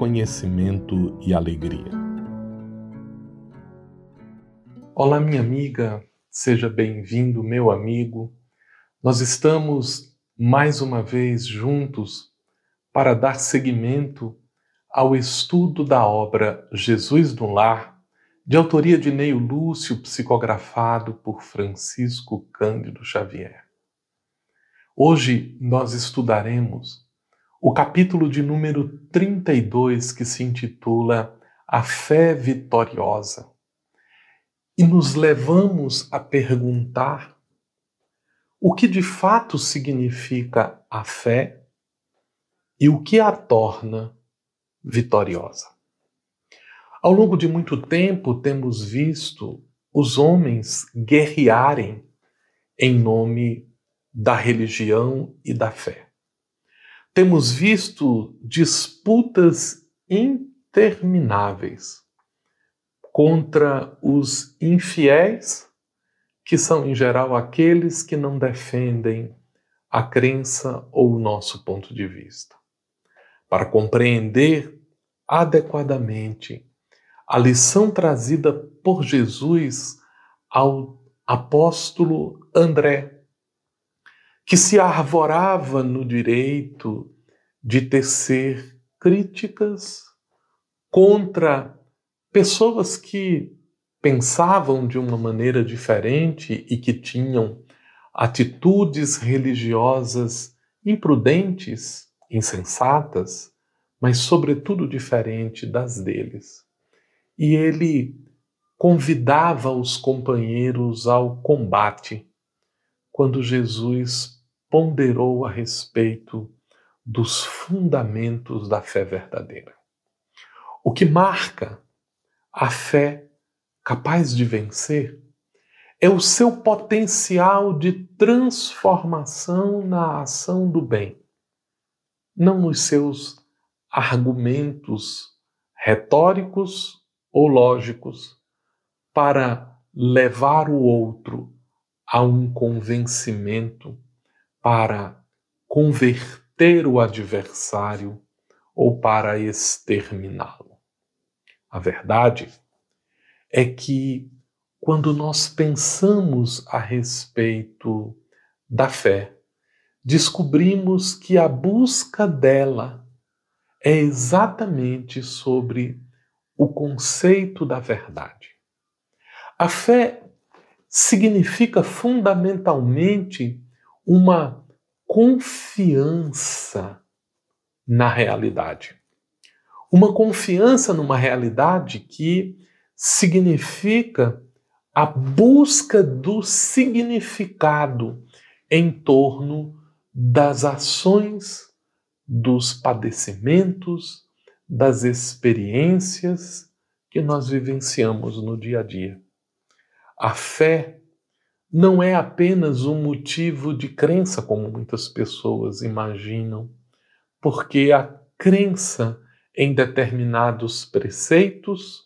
conhecimento e alegria. Olá, minha amiga, seja bem-vindo, meu amigo. Nós estamos mais uma vez juntos para dar seguimento ao estudo da obra Jesus no Lar de autoria de Neio Lúcio, psicografado por Francisco Cândido Xavier. Hoje nós estudaremos o capítulo de número 32 que se intitula A Fé Vitoriosa. E nos levamos a perguntar o que de fato significa a fé e o que a torna vitoriosa. Ao longo de muito tempo, temos visto os homens guerrearem em nome da religião e da fé. Temos visto disputas intermináveis contra os infiéis, que são em geral aqueles que não defendem a crença ou o nosso ponto de vista. Para compreender adequadamente a lição trazida por Jesus ao apóstolo André, que se arvorava no direito de tecer críticas contra pessoas que pensavam de uma maneira diferente e que tinham atitudes religiosas imprudentes, insensatas, mas sobretudo diferente das deles. E ele convidava os companheiros ao combate. Quando Jesus ponderou a respeito dos fundamentos da fé verdadeira. O que marca a fé capaz de vencer é o seu potencial de transformação na ação do bem, não nos seus argumentos retóricos ou lógicos para levar o outro a um convencimento, para converter o adversário ou para exterminá-lo. A verdade é que quando nós pensamos a respeito da fé, descobrimos que a busca dela é exatamente sobre o conceito da verdade. A fé significa fundamentalmente uma confiança na realidade. Uma confiança numa realidade que significa a busca do significado em torno das ações, dos padecimentos, das experiências que nós vivenciamos no dia a dia. A fé não é apenas um motivo de crença, como muitas pessoas imaginam, porque a crença em determinados preceitos,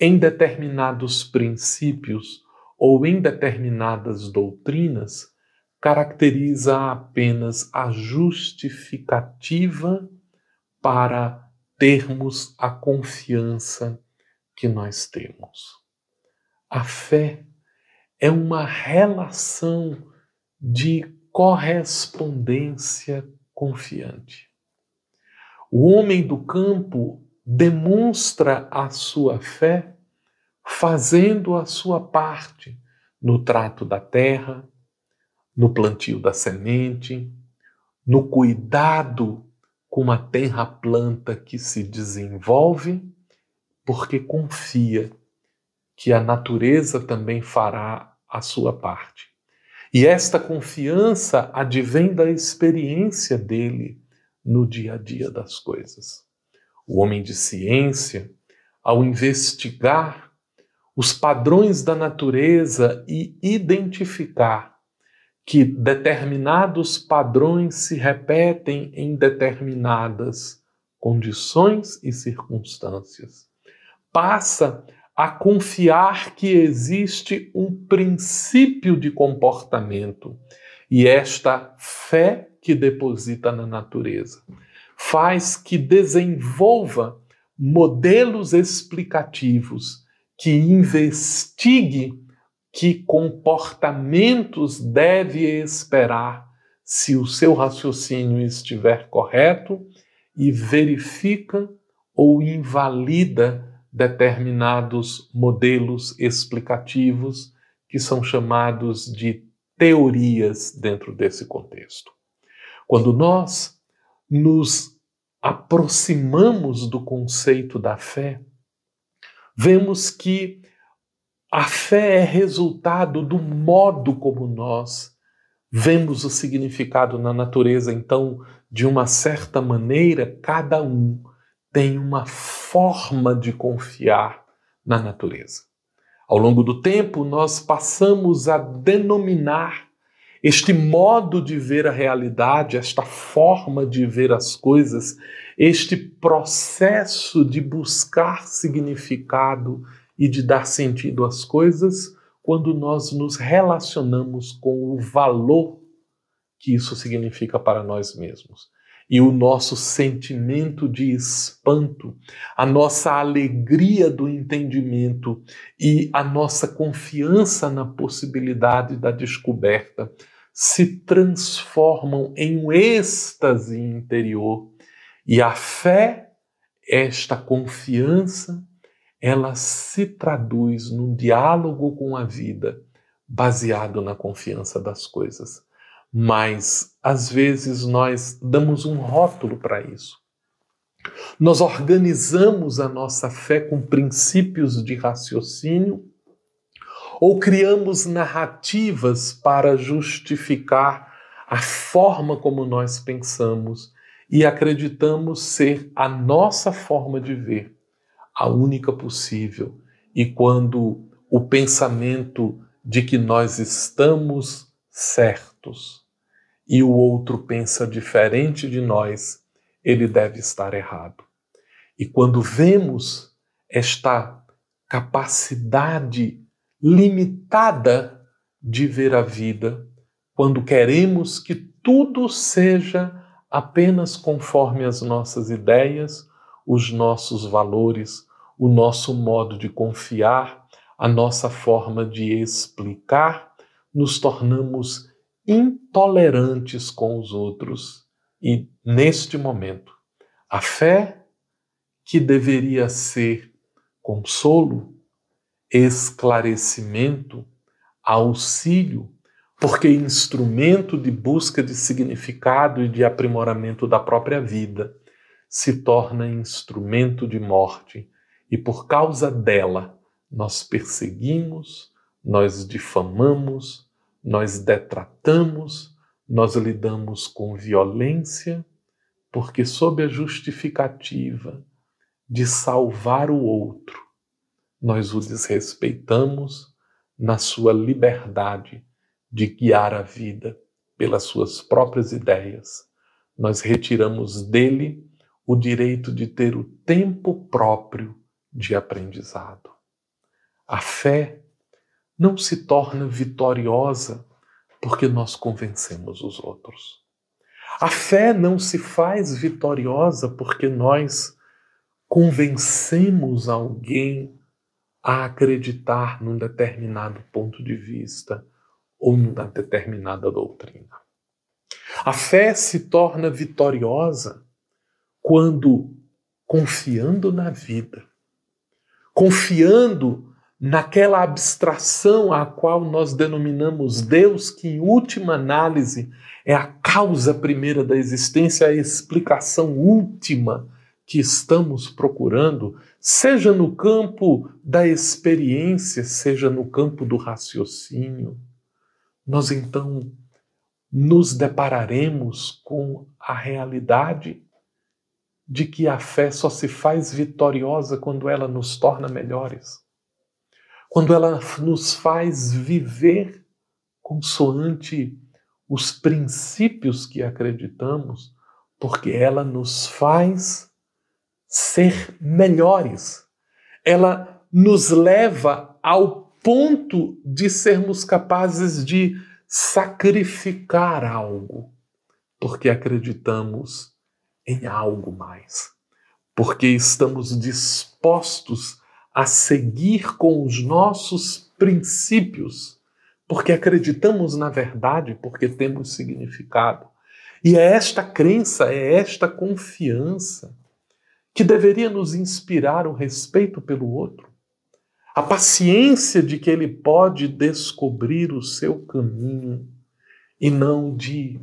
em determinados princípios ou em determinadas doutrinas caracteriza apenas a justificativa para termos a confiança que nós temos. A fé é uma relação de correspondência confiante. O homem do campo demonstra a sua fé fazendo a sua parte no trato da terra, no plantio da semente, no cuidado com uma terra planta que se desenvolve porque confia que a natureza também fará a sua parte. E esta confiança advém da experiência dele no dia a dia das coisas. O homem de ciência, ao investigar os padrões da natureza e identificar que determinados padrões se repetem em determinadas condições e circunstâncias, passa a confiar que existe um princípio de comportamento. E esta fé que deposita na natureza faz que desenvolva modelos explicativos que investigue que comportamentos deve esperar se o seu raciocínio estiver correto e verifica ou invalida determinados modelos explicativos que são chamados de teorias dentro desse contexto. Quando nós nos aproximamos do conceito da fé, vemos que a fé é resultado do modo como nós vemos o significado na natureza. Então, de uma certa maneira, cada um tem uma forma de confiar na natureza. Ao longo do tempo, nós passamos a denominar este modo de ver a realidade, esta forma de ver as coisas, este processo de buscar significado e de dar sentido às coisas quando nós nos relacionamos com o valor que isso significa para nós mesmos e o nosso sentimento de espanto, a nossa alegria do entendimento e a nossa confiança na possibilidade da descoberta se transformam em um êxtase interior. E a fé, esta confiança, ela se traduz num diálogo com a vida baseado na confiança das coisas mas às vezes nós damos um rótulo para isso. Nós organizamos a nossa fé com princípios de raciocínio ou criamos narrativas para justificar a forma como nós pensamos e acreditamos ser a nossa forma de ver a única possível. E quando o pensamento de que nós estamos certos e o outro pensa diferente de nós, ele deve estar errado. E quando vemos esta capacidade limitada de ver a vida, quando queremos que tudo seja apenas conforme as nossas ideias, os nossos valores, o nosso modo de confiar, a nossa forma de explicar, nos tornamos intolerantes com os outros. E neste momento, a fé que deveria ser consolo, esclarecimento, auxílio, porque instrumento de busca de significado e de aprimoramento da própria vida, se torna instrumento de morte e por causa dela nós perseguimos, nós difamamos, nós detratamos, nós lidamos com violência, porque, sob a justificativa de salvar o outro, nós o desrespeitamos na sua liberdade de guiar a vida pelas suas próprias ideias. Nós retiramos dele o direito de ter o tempo próprio de aprendizado. A fé não se torna vitoriosa porque nós convencemos os outros. A fé não se faz vitoriosa porque nós convencemos alguém a acreditar num determinado ponto de vista ou numa determinada doutrina. A fé se torna vitoriosa quando, confiando na vida, confiando naquela abstração a qual nós denominamos Deus, que em última análise é a causa primeira da existência, a explicação última que estamos procurando, seja no campo da experiência, seja no campo do raciocínio, nós então nos depararemos com a realidade de que a fé só se faz vitoriosa quando ela nos torna melhores, quando ela nos faz viver consoante os princípios que acreditamos, porque ela nos faz ser melhores. Ela nos leva ao ponto de sermos capazes de sacrificar algo, porque acreditamos em algo mais, porque estamos dispostos a seguir com os nossos princípios, porque acreditamos na verdade, porque temos significado. E é esta crença, é esta confiança que deveria nos inspirar o respeito pelo outro, a paciência de que ele pode descobrir o seu caminho e não de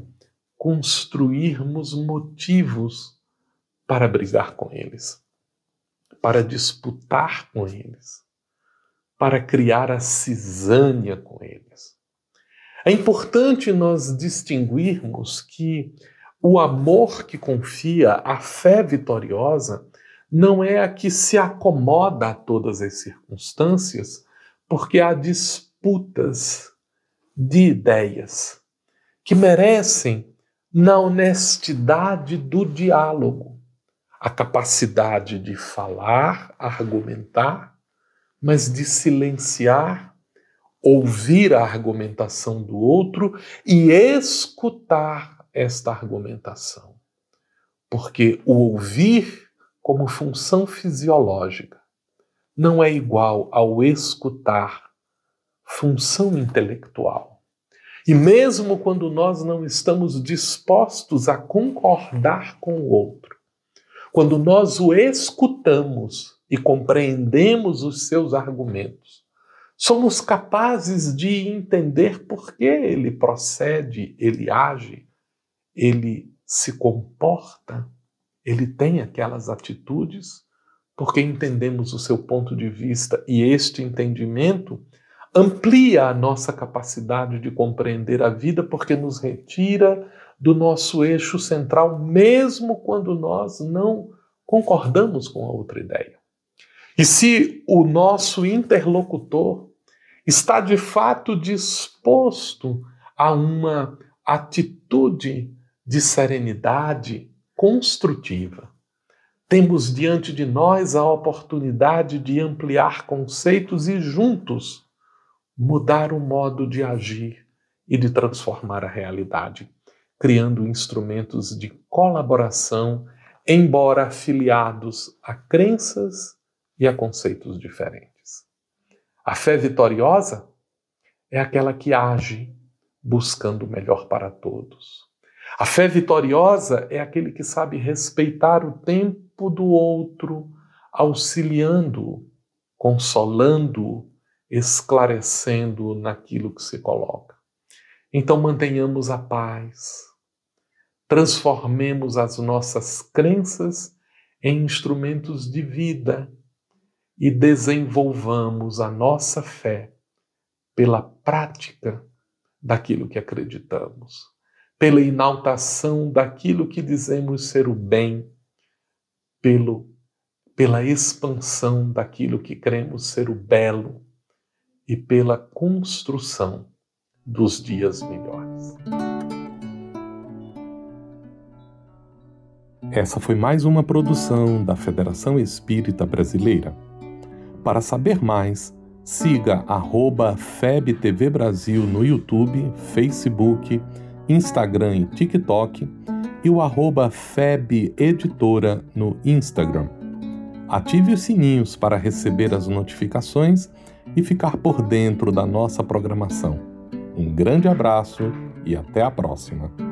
construirmos motivos para brigar com eles, para disputar com eles, para criar a cisânia com eles. É importante nós distinguirmos que o amor que confia, a fé vitoriosa, não é a que se acomoda a todas as circunstâncias, porque há disputas de ideias que merecem na honestidade do diálogo, a capacidade de falar, argumentar, mas de silenciar, ouvir a argumentação do outro e escutar esta argumentação. Porque o ouvir como função fisiológica não é igual ao escutar, função intelectual. E mesmo quando nós não estamos dispostos a concordar com o outro, quando nós o escutamos e compreendemos os seus argumentos, somos capazes de entender por que ele procede, ele age, ele se comporta, ele tem aquelas atitudes, porque entendemos o seu ponto de vista e este entendimento amplia a nossa capacidade de compreender a vida porque nos retira do nosso eixo central, mesmo quando nós não concordamos com a outra ideia. E se o nosso interlocutor está de fato disposto a uma atitude de serenidade construtiva, temos diante de nós a oportunidade de ampliar conceitos e juntos mudar o modo de agir e de transformar a realidade, criando instrumentos de colaboração, embora afiliados a crenças e a conceitos diferentes. A fé vitoriosa é aquela que age buscando o melhor para todos. A fé vitoriosa é aquele que sabe respeitar o tempo do outro, auxiliando-o, consolando-o esclarecendo naquilo que se coloca. Então mantenhamos a paz, transformemos as nossas crenças em instrumentos de vida e desenvolvamos a nossa fé pela prática daquilo que acreditamos, pela inaltação daquilo que dizemos ser o bem, pelo, pela expansão daquilo que cremos ser o belo e pela construção dos dias melhores. Essa foi mais uma produção da Federação Espírita Brasileira. Para saber mais, siga FebTV Brasil no YouTube, Facebook, Instagram e TikTok e o arroba Feb Editora no Instagram. Ative os sininhos para receber as notificações e ficar por dentro da nossa programação. Um grande abraço e até a próxima!